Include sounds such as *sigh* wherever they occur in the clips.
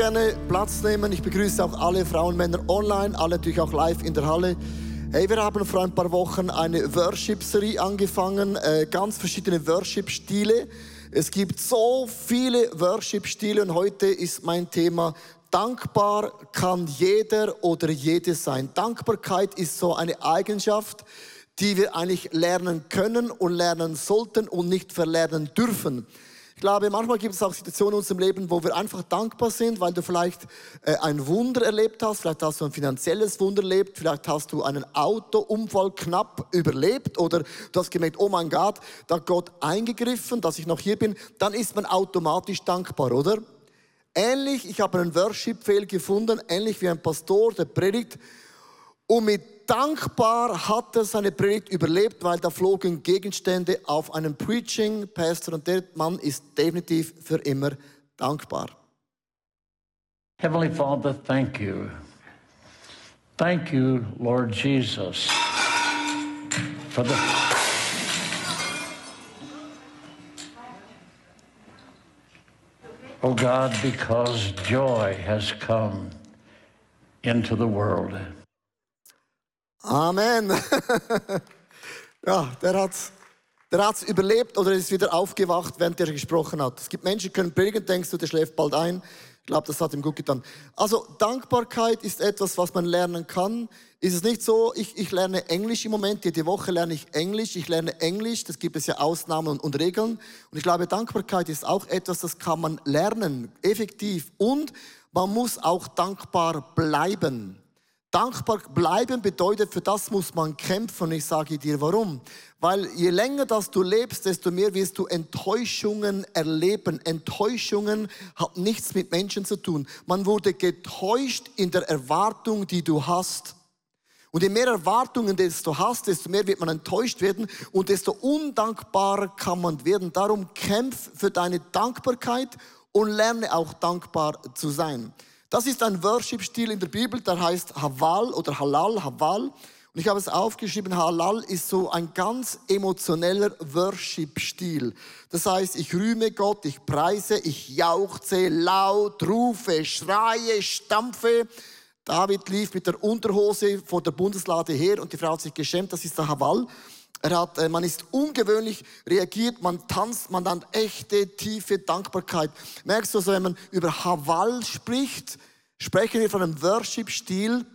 gerne Platz nehmen. Ich begrüße auch alle Frauen und Männer online, alle natürlich auch live in der Halle. Hey, wir haben vor ein paar Wochen eine Worship-Serie angefangen, äh, ganz verschiedene Worship-Stile. Es gibt so viele Worship-Stile und heute ist mein Thema Dankbar kann jeder oder jede sein. Dankbarkeit ist so eine Eigenschaft, die wir eigentlich lernen können und lernen sollten und nicht verlernen dürfen. Ich glaube, manchmal gibt es auch Situationen in unserem Leben, wo wir einfach dankbar sind, weil du vielleicht äh, ein Wunder erlebt hast, vielleicht hast du ein finanzielles Wunder erlebt, vielleicht hast du einen Autounfall knapp überlebt oder du hast gemerkt, oh mein Gott, da hat Gott eingegriffen, dass ich noch hier bin, dann ist man automatisch dankbar, oder? Ähnlich, ich habe einen Worship-Fail gefunden, ähnlich wie ein Pastor, der predigt. Und mit dankbar hat er seine Predigt überlebt, weil da flogen Gegenstände auf einen Preaching Pastor und der Mann ist definitiv für immer dankbar. Heavenly Father, thank you. Thank you, Lord Jesus, for the Oh God, because joy has come into the world. Amen. *laughs* ja, der hat der hat's überlebt oder ist wieder aufgewacht, während er gesprochen hat. Es gibt Menschen, die können predigen, denkst du, der schläft bald ein. Ich glaube, das hat ihm gut getan. Also Dankbarkeit ist etwas, was man lernen kann. Ist es nicht so, ich, ich lerne Englisch im Moment, jede Woche lerne ich Englisch, ich lerne Englisch, das gibt es ja Ausnahmen und, und Regeln. Und ich glaube, Dankbarkeit ist auch etwas, das kann man lernen, effektiv. Und man muss auch dankbar bleiben. Dankbar bleiben bedeutet, für das muss man kämpfen. Und ich sage dir warum. Weil je länger dass du lebst, desto mehr wirst du Enttäuschungen erleben. Enttäuschungen hat nichts mit Menschen zu tun. Man wurde getäuscht in der Erwartung, die du hast. Und je mehr Erwartungen desto hast, desto mehr wird man enttäuscht werden und desto undankbarer kann man werden. Darum kämpf für deine Dankbarkeit und lerne auch dankbar zu sein. Das ist ein Worship-Stil in der Bibel, der heißt Haval oder Halal, Haval. Und ich habe es aufgeschrieben, Halal ist so ein ganz emotioneller Worship-Stil. Das heißt, ich rühme Gott, ich preise, ich jauchze laut, rufe, schreie, stampfe. David lief mit der Unterhose vor der Bundeslade her und die Frau hat sich geschämt, das ist der Haval. Er hat, äh, man ist ungewöhnlich reagiert, man tanzt, man hat echte, tiefe Dankbarkeit. Merkst du, also, wenn man über Haval spricht, sprechen wir von einem Worship-Stil,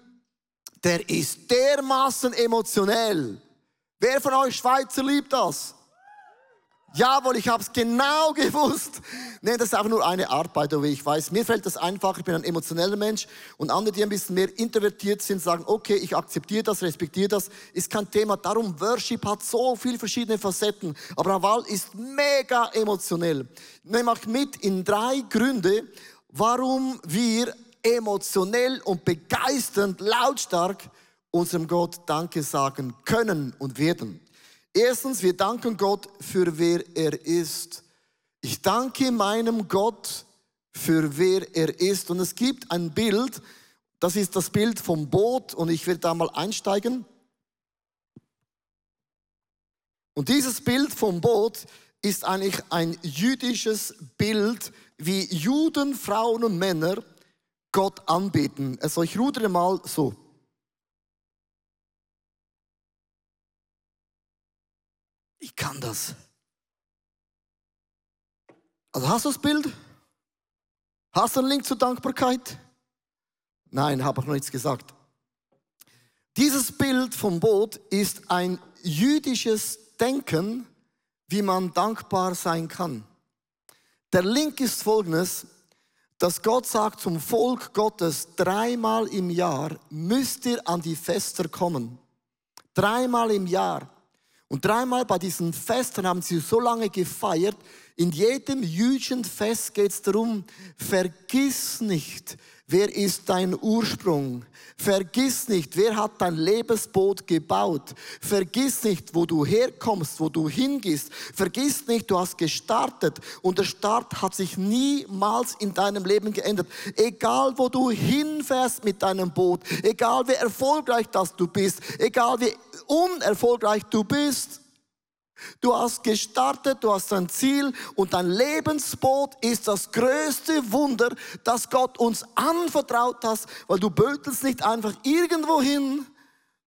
der ist dermaßen emotionell. Wer von euch Schweizer liebt das? Jawohl, ich habe es genau gewusst. Nee, das ist einfach nur eine Art, by the way. Ich weiß, mir fällt das einfach. Ich bin ein emotioneller Mensch. Und andere, die ein bisschen mehr introvertiert sind, sagen, okay, ich akzeptiere das, respektiere das. Ist kein Thema. Darum, Worship hat so viele verschiedene Facetten. Aber Haval ist mega emotionell. Nehme auch mit in drei Gründe, warum wir emotionell und begeisternd, lautstark unserem Gott Danke sagen können und werden. Erstens, wir danken Gott für wer er ist. Ich danke meinem Gott für wer er ist. Und es gibt ein Bild, das ist das Bild vom Boot und ich werde da mal einsteigen. Und dieses Bild vom Boot ist eigentlich ein jüdisches Bild, wie Juden, Frauen und Männer Gott anbeten. Also ich rudere mal so. Ich kann das. Also hast du das Bild? Hast du einen Link zur Dankbarkeit? Nein, habe ich noch nichts gesagt. Dieses Bild vom Boot ist ein jüdisches Denken, wie man dankbar sein kann. Der Link ist folgendes, dass Gott sagt zum Volk Gottes, dreimal im Jahr müsst ihr an die Fester kommen. Dreimal im Jahr. Und dreimal bei diesen Festen haben sie so lange gefeiert. In jedem jüdischen Fest geht es darum, vergiss nicht, wer ist dein Ursprung. Vergiss nicht, wer hat dein Lebensboot gebaut. Vergiss nicht, wo du herkommst, wo du hingehst. Vergiss nicht, du hast gestartet und der Start hat sich niemals in deinem Leben geändert. Egal, wo du hinfährst mit deinem Boot, egal wie erfolgreich das du bist, egal wie unerfolgreich du bist, Du hast gestartet, du hast ein Ziel und dein Lebensboot ist das größte Wunder, das Gott uns anvertraut hat, weil du bötelst nicht einfach irgendwo hin,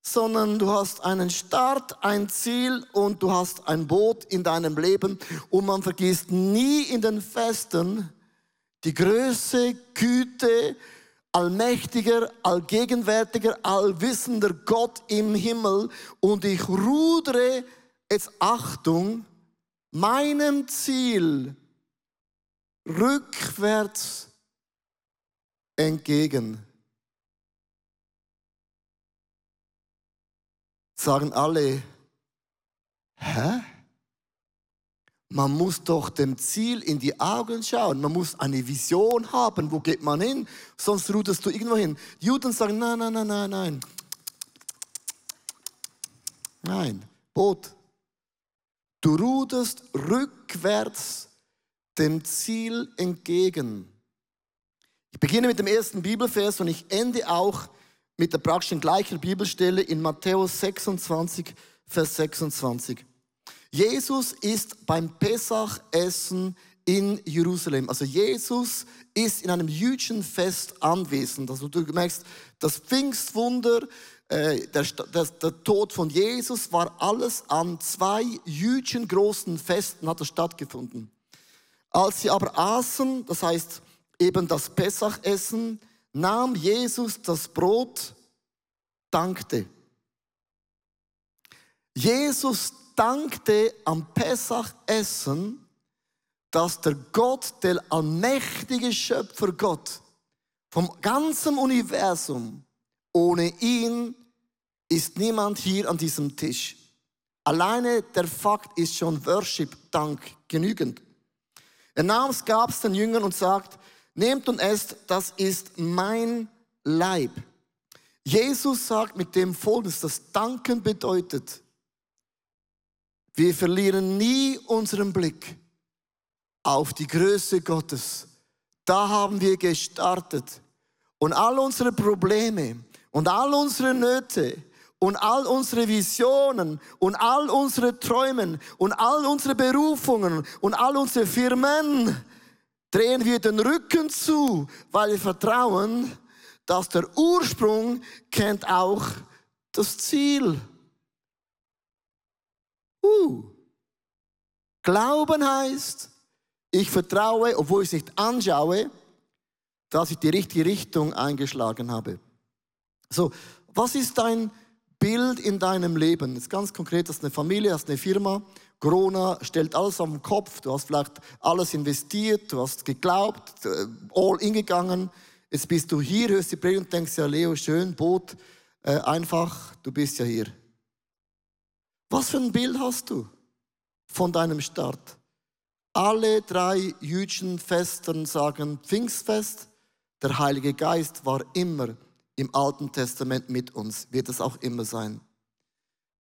sondern du hast einen Start, ein Ziel und du hast ein Boot in deinem Leben. Und man vergisst nie in den Festen die Größe, Güte, allmächtiger, allgegenwärtiger, allwissender Gott im Himmel und ich rudere jetzt Achtung, meinem Ziel rückwärts entgegen. Sagen alle, hä? Man muss doch dem Ziel in die Augen schauen. Man muss eine Vision haben. Wo geht man hin? Sonst ruderst du irgendwo hin. Juden sagen, nein, nein, nein, nein, nein. Nein, Boot. Du ruderst rückwärts dem Ziel entgegen. Ich beginne mit dem ersten Bibelvers und ich ende auch mit der praktischen gleichen Bibelstelle in Matthäus 26, Vers 26. Jesus ist beim Pesachessen in Jerusalem. Also Jesus ist in einem jüdischen Fest anwesend. Also du merkst, das Pfingstwunder, äh, der, der, der, Tod von Jesus war alles an zwei jüdischen großen Festen hat er stattgefunden. Als sie aber aßen, das heißt eben das Pesachessen, nahm Jesus das Brot, dankte. Jesus dankte am Pesachessen, dass der Gott, der allmächtige Schöpfer Gott vom ganzen Universum, ohne ihn ist niemand hier an diesem Tisch. Alleine der Fakt ist schon Worship, Dank genügend. Er nahm es, gab es den Jüngern und sagt, nehmt und esst, das ist mein Leib. Jesus sagt mit dem Folgendes, das Danken bedeutet, wir verlieren nie unseren Blick auf die Größe Gottes. Da haben wir gestartet. Und all unsere Probleme und all unsere Nöte und all unsere Visionen und all unsere Träumen und all unsere Berufungen und all unsere Firmen drehen wir den Rücken zu, weil wir vertrauen, dass der Ursprung kennt auch das Ziel. Uh. Glauben heißt, ich vertraue, obwohl ich es nicht anschaue, dass ich die richtige Richtung eingeschlagen habe. So, was ist dein Bild in deinem Leben? Jetzt ganz konkret, hast eine Familie, hast eine Firma, Corona stellt alles den Kopf, du hast vielleicht alles investiert, du hast geglaubt, äh, all in gegangen. Jetzt bist du hier, hörst die Predigt und denkst, ja Leo, schön, Boot, äh, einfach, du bist ja hier. Was für ein Bild hast du von deinem Start? Alle drei jüdischen Festen sagen Pfingstfest. Der Heilige Geist war immer im Alten Testament mit uns, wird es auch immer sein.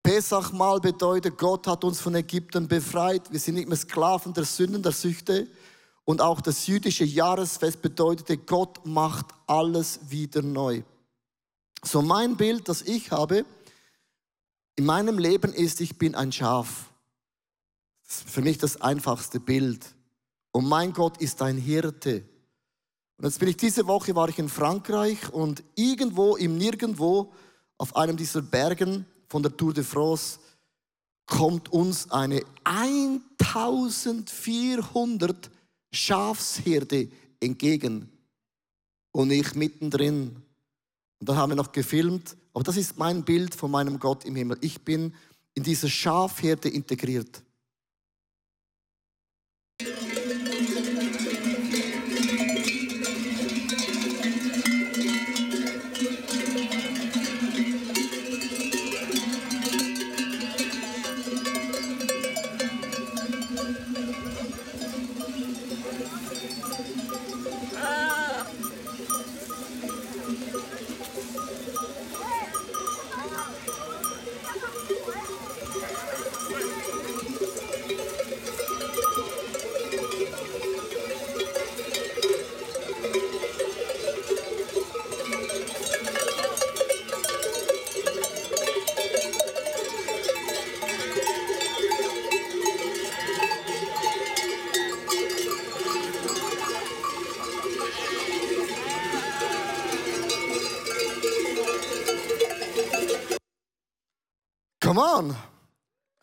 Pesach mal bedeutet, Gott hat uns von Ägypten befreit. Wir sind nicht mehr Sklaven der Sünden, der Süchte. Und auch das jüdische Jahresfest bedeutete, Gott macht alles wieder neu. So mein Bild, das ich habe, in meinem Leben ist, ich bin ein Schaf. Das ist für mich das einfachste Bild. Und mein Gott ist ein Hirte. Und jetzt bin ich diese Woche war ich in Frankreich und irgendwo im Nirgendwo auf einem dieser Bergen von der Tour de France kommt uns eine 1400 Schafsherde entgegen und ich mittendrin. Und dann haben wir noch gefilmt aber das ist mein Bild von meinem Gott im Himmel. Ich bin in dieser Schafherde integriert.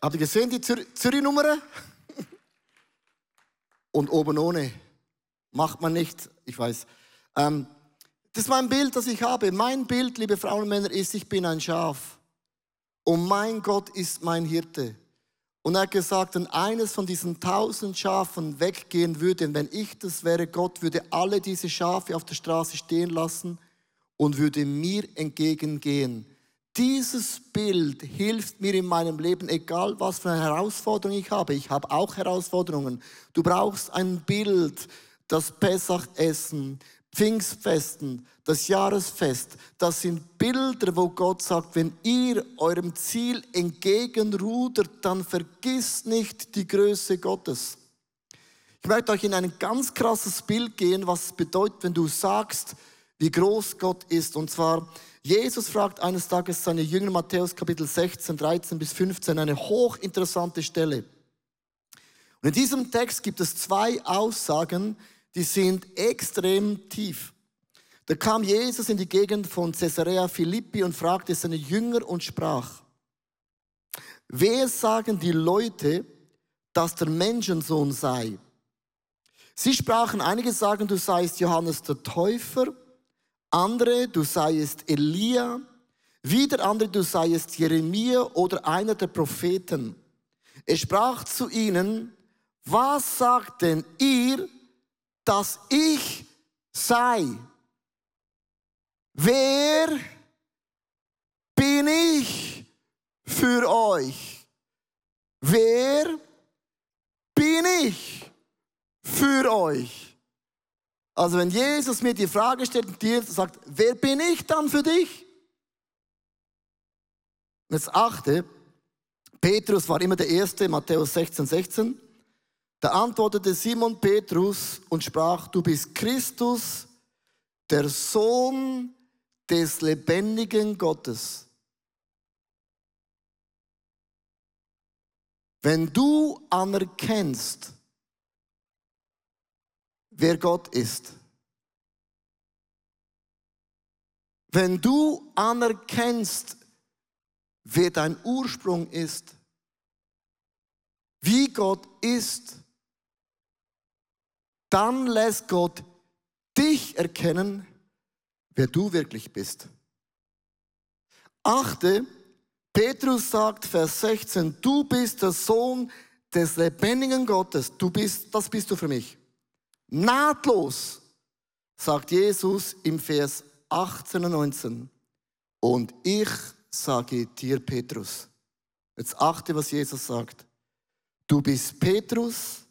Habt ihr gesehen, die Zür Zürich-Nummer? *laughs* Und oben ohne. Macht man nicht, ich weiß. Ähm, das ist mein Bild, das ich habe. Mein Bild, liebe Frauen und Männer, ist, ich bin ein Schaf. Und mein Gott ist mein Hirte. Und er hat gesagt, wenn eines von diesen tausend Schafen weggehen würde, wenn ich das wäre, Gott würde alle diese Schafe auf der Straße stehen lassen und würde mir entgegengehen. Dieses Bild hilft mir in meinem Leben, egal was für eine Herausforderung ich habe. Ich habe auch Herausforderungen. Du brauchst ein Bild, das Pessachessen, Pfingstfesten, das Jahresfest, das sind Bilder, wo Gott sagt, wenn ihr eurem Ziel entgegenrudert, dann vergisst nicht die Größe Gottes. Ich möchte euch in ein ganz krasses Bild gehen, was es bedeutet, wenn du sagst, wie groß Gott ist. Und zwar, Jesus fragt eines Tages seine Jünger, Matthäus Kapitel 16, 13 bis 15, eine hochinteressante Stelle. Und in diesem Text gibt es zwei Aussagen, die sind extrem tief. Da kam Jesus in die Gegend von Caesarea Philippi und fragte seine Jünger und sprach, wer sagen die Leute, dass der Menschensohn sei? Sie sprachen, einige sagen, du seist Johannes der Täufer, andere, du seiest Elia, wieder andere, du seiest Jeremia oder einer der Propheten. Er sprach zu ihnen, was sagt denn ihr, dass ich sei? Wer bin ich für euch? Wer bin ich für euch? Also wenn Jesus mir die Frage stellt und dir sagt, wer bin ich dann für dich? Und jetzt achte, Petrus war immer der Erste, Matthäus 16, 16. Da antwortete Simon Petrus und sprach, du bist Christus, der Sohn des lebendigen Gottes. Wenn du anerkennst, wer Gott ist, wenn du anerkennst, wer dein Ursprung ist, wie Gott ist, dann lässt Gott dich erkennen, wer du wirklich bist. Achte, Petrus sagt, Vers 16, du bist der Sohn des lebendigen Gottes. Du bist, das bist du für mich. Nahtlos, sagt Jesus im Vers 18 und 19. Und ich sage dir, Petrus, jetzt achte, was Jesus sagt. Du bist Petrus,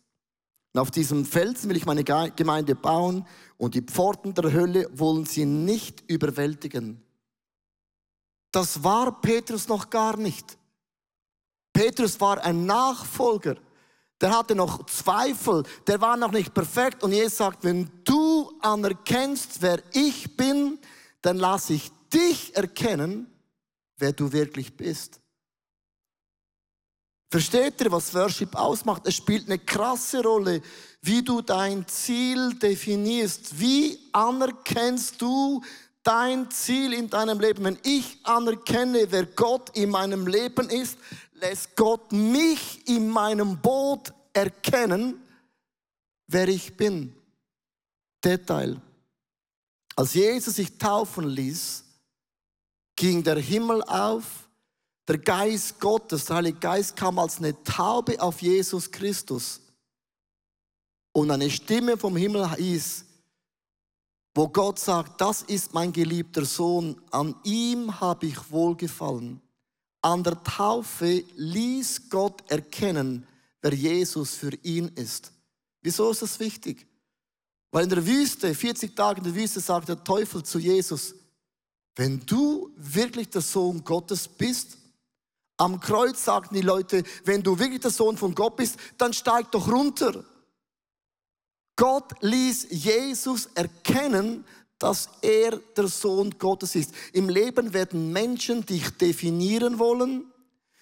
und auf diesem Felsen will ich meine Gemeinde bauen und die Pforten der Hölle wollen sie nicht überwältigen. Das war Petrus noch gar nicht. Petrus war ein Nachfolger. Der hatte noch Zweifel, der war noch nicht perfekt und Jesus sagt, wenn du anerkennst, wer ich bin, dann lasse ich dich erkennen, wer du wirklich bist. Versteht ihr, was Worship ausmacht? Es spielt eine krasse Rolle, wie du dein Ziel definierst. Wie anerkennst du dein Ziel in deinem Leben? Wenn ich anerkenne, wer Gott in meinem Leben ist, lässt Gott mich in meinem Boot erkennen, wer ich bin. Detail. Als Jesus sich taufen ließ, ging der Himmel auf der Geist Gottes, der Heilige Geist kam als eine Taube auf Jesus Christus. Und eine Stimme vom Himmel hieß, wo Gott sagt, das ist mein geliebter Sohn, an ihm habe ich wohlgefallen. An der Taufe ließ Gott erkennen, wer Jesus für ihn ist. Wieso ist das wichtig? Weil in der Wüste, 40 Tage in der Wüste, sagt der Teufel zu Jesus, wenn du wirklich der Sohn Gottes bist, am Kreuz sagten die Leute, wenn du wirklich der Sohn von Gott bist, dann steig doch runter. Gott ließ Jesus erkennen, dass er der Sohn Gottes ist. Im Leben werden Menschen dich definieren wollen.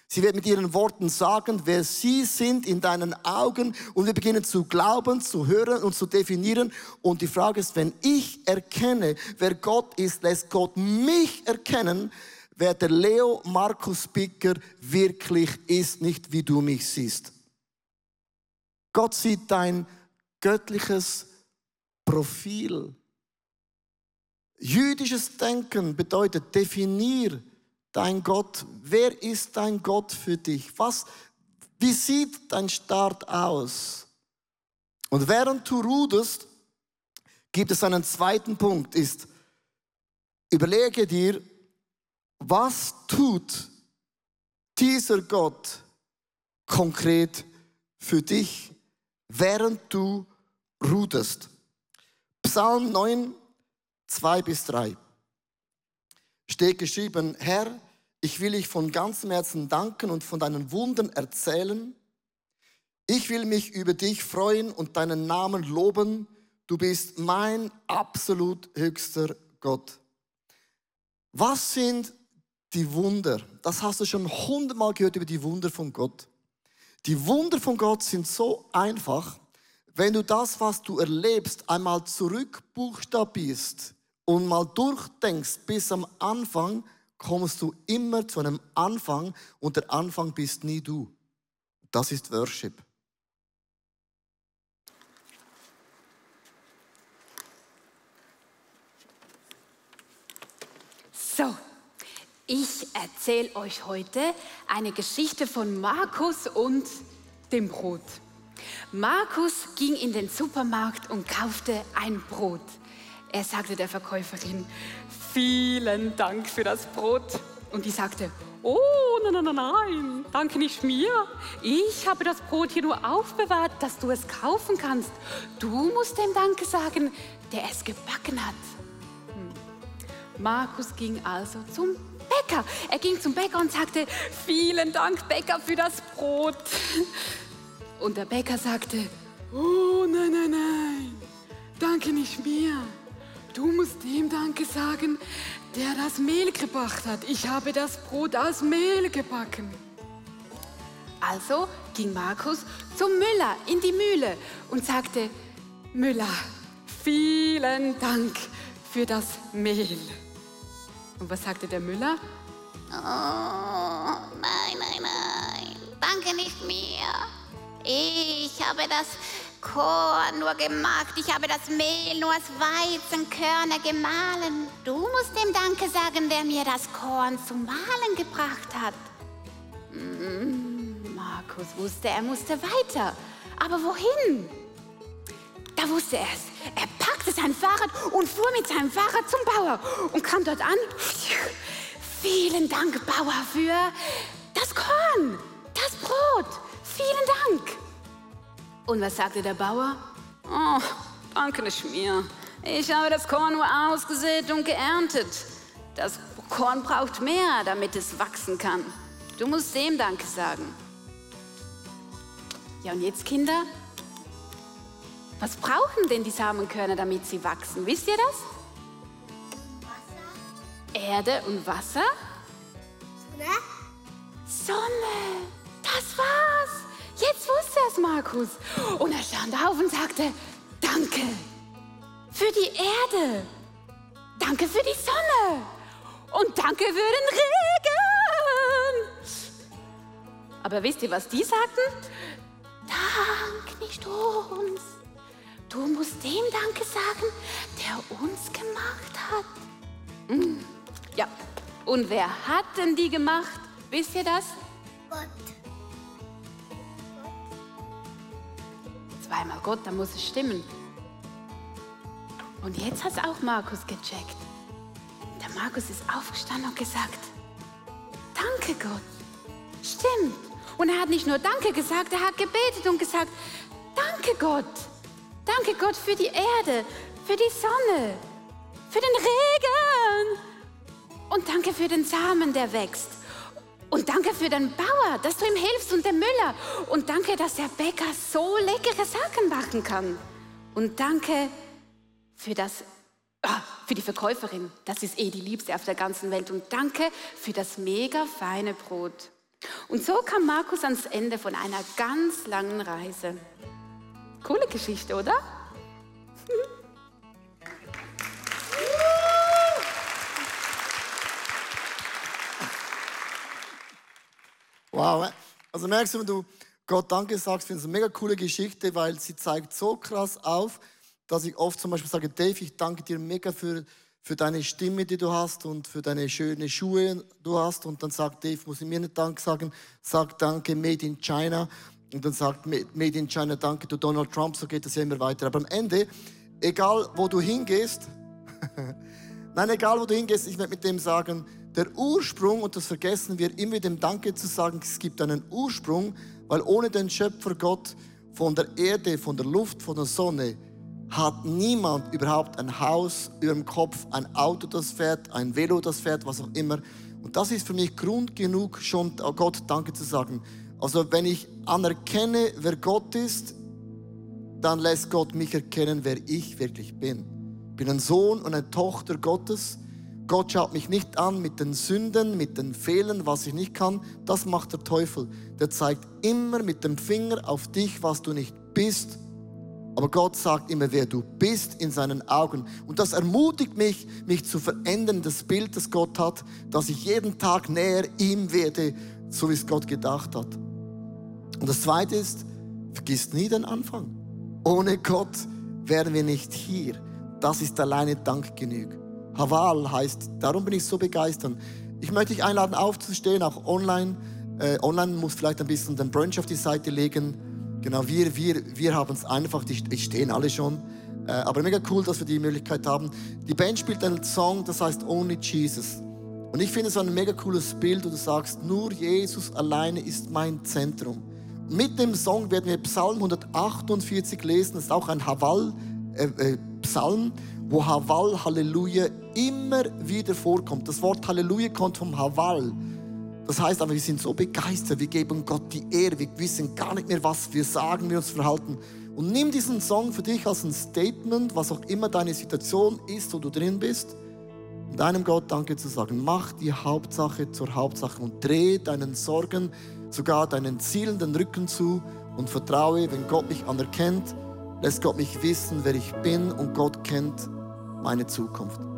Sie werden mit ihren Worten sagen, wer sie sind in deinen Augen und wir beginnen zu glauben, zu hören und zu definieren. Und die Frage ist, wenn ich erkenne, wer Gott ist, lässt Gott mich erkennen, wer der Leo Markus Bicker wirklich ist, nicht wie du mich siehst. Gott sieht dein göttliches Profil. Jüdisches Denken bedeutet, definier dein Gott. Wer ist dein Gott für dich? Was, wie sieht dein Start aus? Und während du ruderst, gibt es einen zweiten Punkt, ist, überlege dir, was tut dieser Gott konkret für dich, während du ruderst. Psalm 9, 2 bis 3 steht geschrieben, Herr, ich will dich von ganzem Herzen danken und von deinen Wunden erzählen. Ich will mich über dich freuen und deinen Namen loben. Du bist mein absolut höchster Gott. Was sind die Wunder? Das hast du schon hundertmal gehört über die Wunder von Gott. Die Wunder von Gott sind so einfach, wenn du das, was du erlebst, einmal zurückbuchstabierst und mal durchdenkst bis am Anfang, kommst du immer zu einem Anfang und der Anfang bist nie du. Das ist Worship. So, ich erzähle euch heute eine Geschichte von Markus und dem Brot. Markus ging in den Supermarkt und kaufte ein Brot. Er sagte der Verkäuferin, vielen Dank für das Brot. Und die sagte, oh, nein, nein, nein, danke nicht mir. Ich habe das Brot hier nur aufbewahrt, dass du es kaufen kannst. Du musst dem Danke sagen, der es gebacken hat. Hm. Markus ging also zum Bäcker. Er ging zum Bäcker und sagte, vielen Dank, Bäcker, für das Brot. Und der Bäcker sagte, oh nein, nein, nein, danke nicht mir. Du musst dem Danke sagen, der das Mehl gebracht hat. Ich habe das Brot aus Mehl gebacken. Also ging Markus zum Müller in die Mühle und sagte, Müller, vielen Dank für das Mehl. Und was sagte der Müller? Oh, nein, nein, nein. Danke nicht mir. Ich habe das Korn nur gemacht. Ich habe das Mehl nur aus Weizenkörner gemahlen. Du musst dem Danke sagen, der mir das Korn zum Mahlen gebracht hat. Mm, Markus wusste, er musste weiter. Aber wohin? Da wusste er es. Er packte sein Fahrrad und fuhr mit seinem Fahrrad zum Bauer und kam dort an. Vielen Dank, Bauer, für das Korn, das Brot. Vielen Dank. Und was sagte der Bauer? Oh, danke nicht mir. Ich habe das Korn nur ausgesät und geerntet. Das Korn braucht mehr, damit es wachsen kann. Du musst dem Danke sagen. Ja, und jetzt, Kinder? Was brauchen denn die Samenkörner, damit sie wachsen? Wisst ihr das? Wasser. Erde und Wasser? Sonne. Sonne. Das war's. Jetzt wusste es Markus. Und er stand auf und sagte, danke für die Erde. Danke für die Sonne. Und danke für den Regen. Aber wisst ihr, was die sagten? Dank nicht uns. Du musst dem Danke sagen, der uns gemacht hat. Hm. Ja, und wer hat denn die gemacht? Wisst ihr das? Gott. Zweimal Gott, dann muss es stimmen. Und jetzt hat es auch Markus gecheckt. Der Markus ist aufgestanden und gesagt, danke Gott. Stimmt. Und er hat nicht nur Danke gesagt, er hat gebetet und gesagt, danke Gott. Danke Gott für die Erde, für die Sonne, für den Regen. Und danke für den Samen, der wächst. Und danke für den Bauer, dass du ihm hilfst und dem Müller. Und danke, dass der Bäcker so leckere Sachen machen kann. Und danke für das, ah, für die Verkäuferin. Das ist eh die Liebste auf der ganzen Welt. Und danke für das mega feine Brot. Und so kam Markus ans Ende von einer ganz langen Reise. Coole Geschichte, oder? *laughs* Wow. Also merkst du, wenn du Gott Danke sagst, finde ich eine mega coole Geschichte, weil sie zeigt so krass auf, dass ich oft zum Beispiel sage, Dave, ich danke dir mega für, für deine Stimme, die du hast und für deine schönen Schuhe, die du hast. Und dann sagt Dave, muss ich mir nicht Dank sagen, sag Danke, Made in China. Und dann sagt Made in China Danke zu Donald Trump, so geht das ja immer weiter. Aber am Ende, egal wo du hingehst, *laughs* nein, egal wo du hingehst, ich werde mit dem sagen, der Ursprung, und das vergessen wir immer dem Danke zu sagen, es gibt einen Ursprung, weil ohne den Schöpfer Gott von der Erde, von der Luft, von der Sonne, hat niemand überhaupt ein Haus über dem Kopf, ein Auto, das fährt, ein Velo, das fährt, was auch immer. Und das ist für mich Grund genug, schon Gott Danke zu sagen. Also wenn ich anerkenne, wer Gott ist, dann lässt Gott mich erkennen, wer ich wirklich bin. Ich bin ein Sohn und eine Tochter Gottes. Gott schaut mich nicht an mit den Sünden, mit den Fehlern, was ich nicht kann. Das macht der Teufel. Der zeigt immer mit dem Finger auf dich, was du nicht bist. Aber Gott sagt immer, wer du bist in seinen Augen. Und das ermutigt mich, mich zu verändern, das Bild, das Gott hat, dass ich jeden Tag näher ihm werde, so wie es Gott gedacht hat. Und das Zweite ist, vergiss nie den Anfang. Ohne Gott wären wir nicht hier. Das ist alleine Dank genug. Haval heißt, darum bin ich so begeistert. Ich möchte dich einladen, aufzustehen, auch online. Äh, online muss vielleicht ein bisschen den Brunch auf die Seite legen. Genau, wir, wir, wir haben es einfach, die, die stehen alle schon. Äh, aber mega cool, dass wir die Möglichkeit haben. Die Band spielt einen Song, das heißt Only Jesus. Und ich finde es ein mega cooles Bild, wo du sagst, nur Jesus alleine ist mein Zentrum. Mit dem Song werden wir Psalm 148 lesen. Das ist auch ein Haval-Psalm, äh, äh, wo Haval, Halleluja, immer wieder vorkommt. Das Wort Halleluja kommt vom Haval. Das heißt aber, wir sind so begeistert, wir geben Gott die Ehre, wir wissen gar nicht mehr, was wir sagen, wie wir uns verhalten. Und nimm diesen Song für dich als ein Statement, was auch immer deine Situation ist, wo du drin bist, deinem Gott Danke zu sagen. Mach die Hauptsache zur Hauptsache und dreh deinen Sorgen, sogar deinen Zielen den Rücken zu und vertraue, wenn Gott mich anerkennt, lässt Gott mich wissen, wer ich bin und Gott kennt meine Zukunft.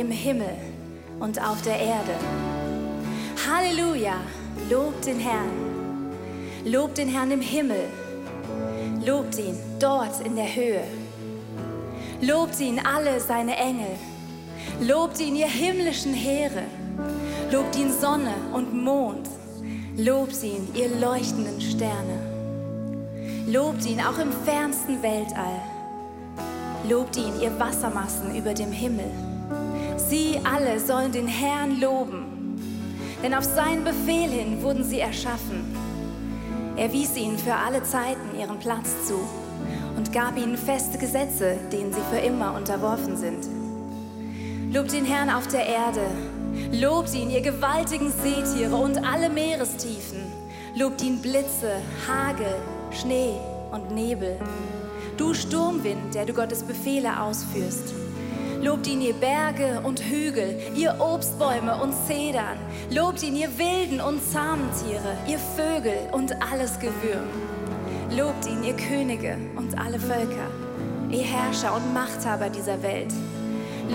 Im Himmel und auf der Erde. Halleluja, lobt den Herrn. Lobt den Herrn im Himmel. Lobt ihn dort in der Höhe. Lobt ihn alle seine Engel. Lobt ihn ihr himmlischen Heere. Lobt ihn Sonne und Mond. Lobt ihn ihr leuchtenden Sterne. Lobt ihn auch im fernsten Weltall. Lobt ihn ihr Wassermassen über dem Himmel. Sie alle sollen den Herrn loben, denn auf seinen Befehl hin wurden sie erschaffen. Er wies ihnen für alle Zeiten ihren Platz zu und gab ihnen feste Gesetze, denen sie für immer unterworfen sind. Lobt den Herrn auf der Erde, lobt ihn, ihr gewaltigen Seetiere und alle Meerestiefen, lobt ihn Blitze, Hagel, Schnee und Nebel. Du Sturmwind, der du Gottes Befehle ausführst. Lobt ihn, ihr Berge und Hügel, ihr Obstbäume und Zedern. Lobt ihn, ihr wilden und zahmen Tiere, ihr Vögel und alles Gewürm. Lobt ihn, ihr Könige und alle Völker, ihr Herrscher und Machthaber dieser Welt.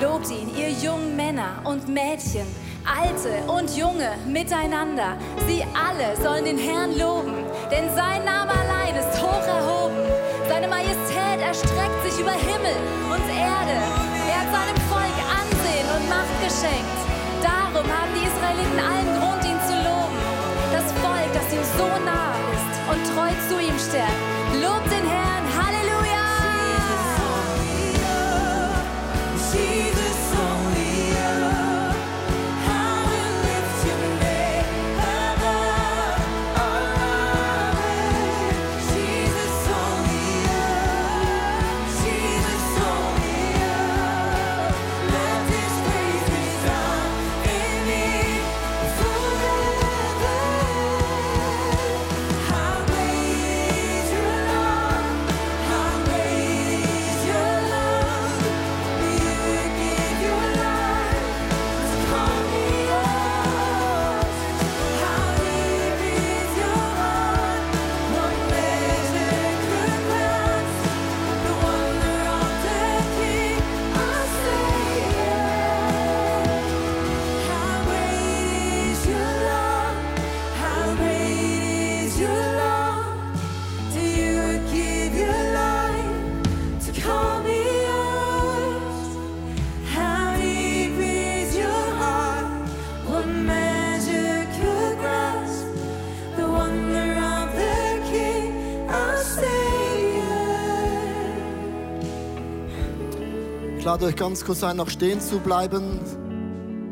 Lobt ihn, ihr jungen Männer und Mädchen, Alte und Junge miteinander. Sie alle sollen den Herrn loben, denn sein Name allein ist hoch erhoben. Seine Majestät erstreckt sich über Himmel und Erde. Seinem Volk Ansehen und Macht geschenkt. Darum haben die Israeliten allen Grund, ihn zu loben. Das Volk, das ihm so nahe ist und treu zu ihm stärkt, lade euch ganz kurz ein, noch stehen zu bleiben.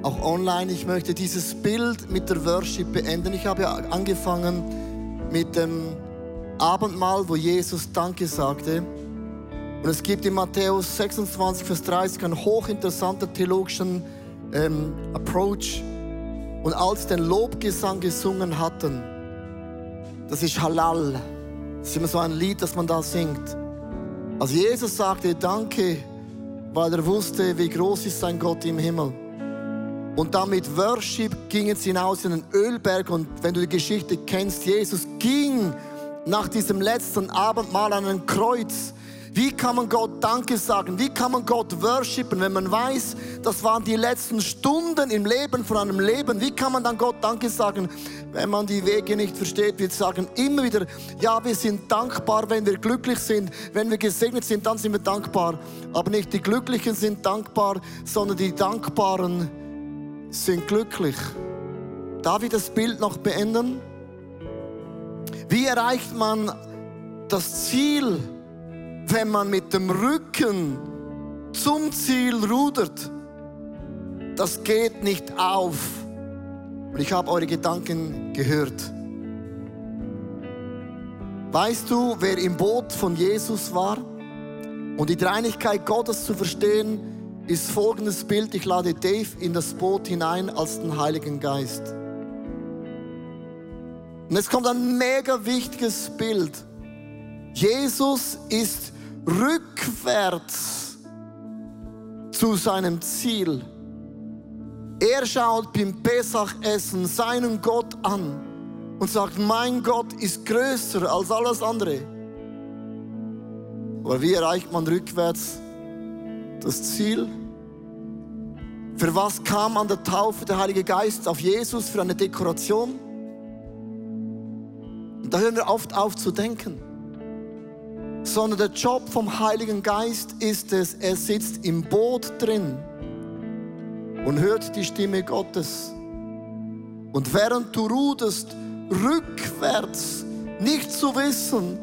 Auch online. Ich möchte dieses Bild mit der Worship beenden. Ich habe ja angefangen mit dem Abendmahl, wo Jesus Danke sagte. Und es gibt in Matthäus 26, Vers 30 einen hochinteressanten theologischen ähm, Approach. Und als den Lobgesang gesungen hatten, das ist Halal. Das ist immer so ein Lied, das man da singt. Als Jesus sagte Danke, weil er wusste, wie groß ist sein Gott im Himmel. Und damit Worship gingen sie hinaus in den Ölberg. Und wenn du die Geschichte kennst, Jesus ging nach diesem letzten Abendmahl an ein Kreuz. Wie kann man Gott Danke sagen? Wie kann man Gott worshipen, wenn man weiß, das waren die letzten Stunden im Leben von einem Leben? Wie kann man dann Gott Danke sagen, wenn man die Wege nicht versteht? Wir sagen immer wieder, ja, wir sind dankbar, wenn wir glücklich sind, wenn wir gesegnet sind, dann sind wir dankbar. Aber nicht die Glücklichen sind dankbar, sondern die Dankbaren sind glücklich. Darf ich das Bild noch beenden? Wie erreicht man das Ziel, wenn man mit dem Rücken zum Ziel rudert? Das geht nicht auf. Und ich habe eure Gedanken gehört. Weißt du, wer im Boot von Jesus war? Und die Dreinigkeit Gottes zu verstehen, ist folgendes Bild. Ich lade Dave in das Boot hinein als den Heiligen Geist. Und es kommt ein mega wichtiges Bild. Jesus ist rückwärts zu seinem Ziel. Er schaut beim Pesachessen seinen Gott an und sagt, mein Gott ist größer als alles andere. Aber wie erreicht man rückwärts das Ziel? Für was kam an der Taufe der Heilige Geist auf Jesus? Für eine Dekoration? Und da hören wir oft auf zu denken. Sondern der Job vom Heiligen Geist ist es, er sitzt im Boot drin und hört die Stimme Gottes. Und während du ruderst, rückwärts, nicht zu wissen,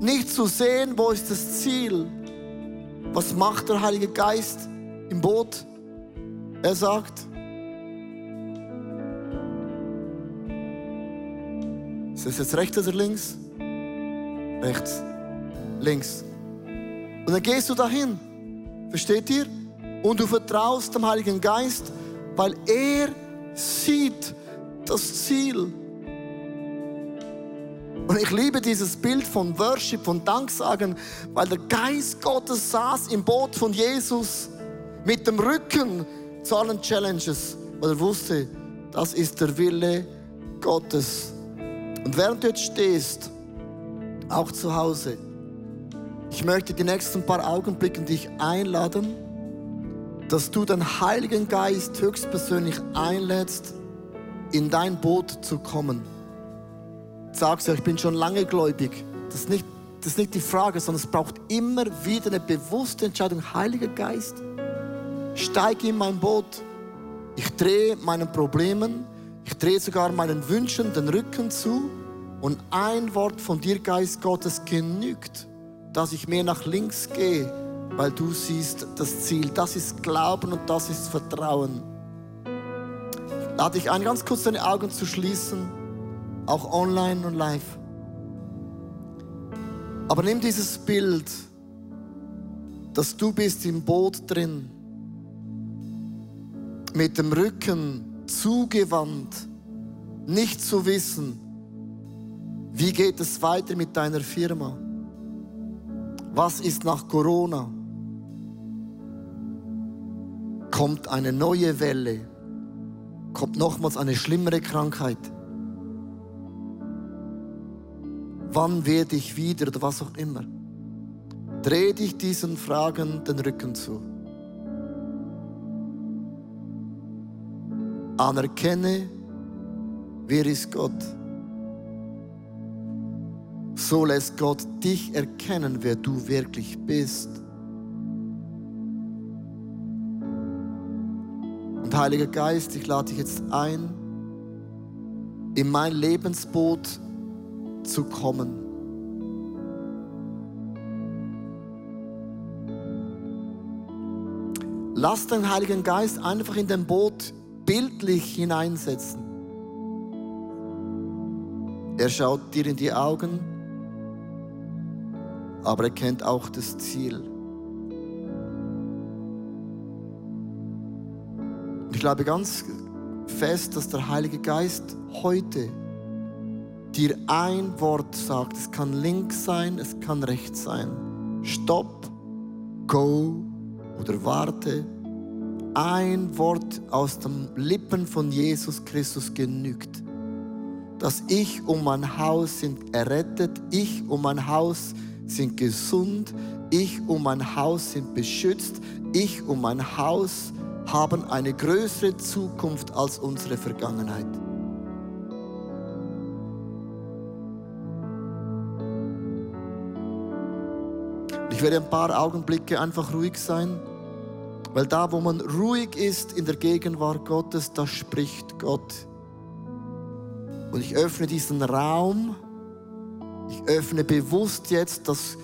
nicht zu sehen, wo ist das Ziel, was macht der Heilige Geist im Boot? Er sagt, ist das jetzt rechts oder links? Rechts, links. Und dann gehst du dahin, versteht ihr? Und du vertraust dem Heiligen Geist, weil er sieht das Ziel. Und ich liebe dieses Bild von Worship, von Danksagen, weil der Geist Gottes saß im Boot von Jesus mit dem Rücken zu allen Challenges, weil er wusste, das ist der Wille Gottes. Und während du jetzt stehst, auch zu Hause, ich möchte die nächsten paar Augenblicke dich einladen, dass du den Heiligen Geist höchstpersönlich einlädst, in dein Boot zu kommen. Sagst du, ich bin schon lange gläubig. Das ist, nicht, das ist nicht die Frage, sondern es braucht immer wieder eine bewusste Entscheidung. Heiliger Geist, steig in mein Boot. Ich drehe meinen Problemen, ich drehe sogar meinen Wünschen den Rücken zu. Und ein Wort von dir, Geist Gottes, genügt, dass ich mehr nach links gehe, weil du siehst das Ziel. Das ist Glauben und das ist Vertrauen. Ich lade dich ein, ganz kurz deine Augen zu schließen, auch online und live. Aber nimm dieses Bild, dass du bist im Boot drin, mit dem Rücken zugewandt, nicht zu wissen, wie geht es weiter mit deiner Firma? Was ist nach Corona? Kommt eine neue Welle? Kommt nochmals eine schlimmere Krankheit? Wann werde ich wieder oder was auch immer? Dreh dich diesen Fragen den Rücken zu. Anerkenne, wer ist Gott. So lässt Gott dich erkennen, wer du wirklich bist. Und Heiliger Geist, ich lade dich jetzt ein, in mein Lebensboot zu kommen. Lass den Heiligen Geist einfach in dein Boot bildlich hineinsetzen. Er schaut dir in die Augen, aber er kennt auch das Ziel. Ich glaube ganz fest, dass der Heilige Geist heute dir ein Wort sagt. Es kann links sein, es kann rechts sein. Stopp, go oder warte. Ein Wort aus den Lippen von Jesus Christus genügt. Dass ich und mein Haus sind errettet, ich und mein Haus sind gesund, ich und mein Haus sind beschützt, ich und mein Haus haben eine größere Zukunft als unsere Vergangenheit. Ich werde ein paar Augenblicke einfach ruhig sein, weil da, wo man ruhig ist in der Gegenwart Gottes, da spricht Gott. Und ich öffne diesen Raum, ich öffne bewusst jetzt, dass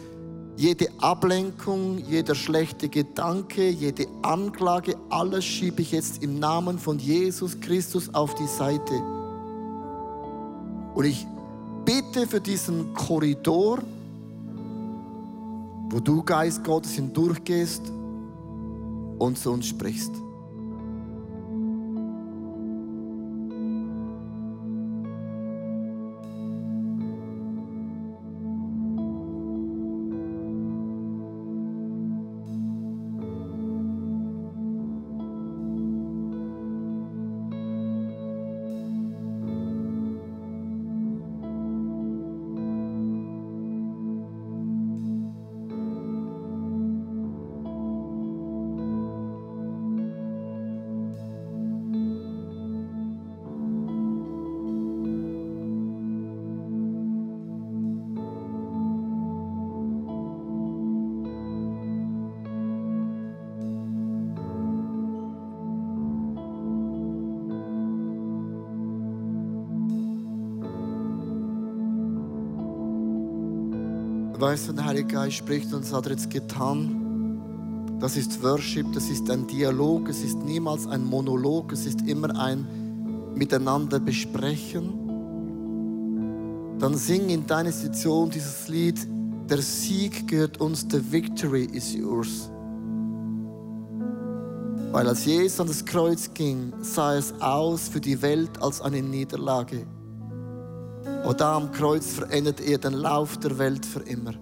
jede Ablenkung, jeder schlechte Gedanke, jede Anklage, alles schiebe ich jetzt im Namen von Jesus Christus auf die Seite. Und ich bitte für diesen Korridor, wo du Geist Gottes hindurchgehst und zu uns sprichst. Weißt du, der Heilige Geist spricht und das hat er jetzt getan. Das ist Worship, das ist ein Dialog, es ist niemals ein Monolog, es ist immer ein Miteinander besprechen. Dann sing in deiner Situation dieses Lied, der Sieg gehört uns, the victory is yours. Weil als Jesus an das Kreuz ging, sah es aus für die Welt als eine Niederlage. Und da am Kreuz verändert er den Lauf der Welt für immer.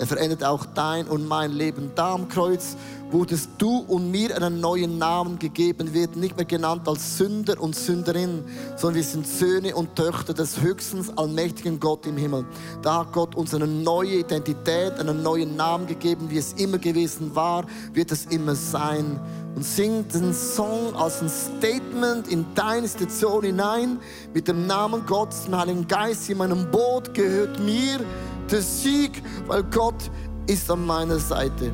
Er verändert auch dein und mein Leben. Da am Kreuz wurdest du und mir einen neuen Namen gegeben, wird nicht mehr genannt als Sünder und Sünderin, sondern wir sind Söhne und Töchter des höchstens allmächtigen Gott im Himmel. Da hat Gott uns eine neue Identität, einen neuen Namen gegeben, wie es immer gewesen war, wird es immer sein. Und sing den Song als ein Statement in deine Situation hinein mit dem Namen Gottes, dem Heiligen Geist in meinem Boot gehört mir der Sieg, weil Gott ist an meiner Seite.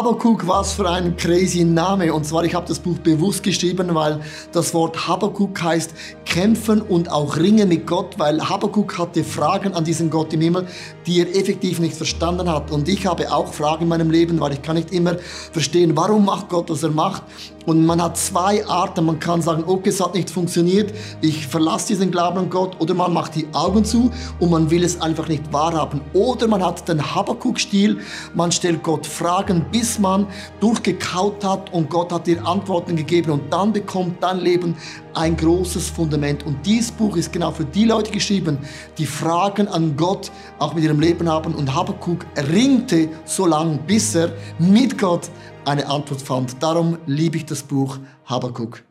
Habakuk, was für ein crazy Name. Und zwar, ich habe das Buch bewusst geschrieben, weil das Wort Habakuk heißt kämpfen und auch ringen mit Gott, weil Habakuk hatte Fragen an diesen Gott im Himmel, die er effektiv nicht verstanden hat. Und ich habe auch Fragen in meinem Leben, weil ich kann nicht immer verstehen, warum macht Gott, was er macht. Und man hat zwei Arten. Man kann sagen, okay, es hat nicht funktioniert, ich verlasse diesen Glauben an Gott. Oder man macht die Augen zu und man will es einfach nicht wahrhaben. Oder man hat den Habakuk-Stil, man stellt Gott Fragen, bis man durchgekaut hat und Gott hat dir Antworten gegeben. Und dann bekommt dein Leben ein großes Fundament. Und dieses Buch ist genau für die Leute geschrieben, die Fragen an Gott auch mit ihrem Leben haben. Und Habakuk ringte so lange, bis er mit Gott eine Antwort fand. Darum liebe ich das Buch Habakuk.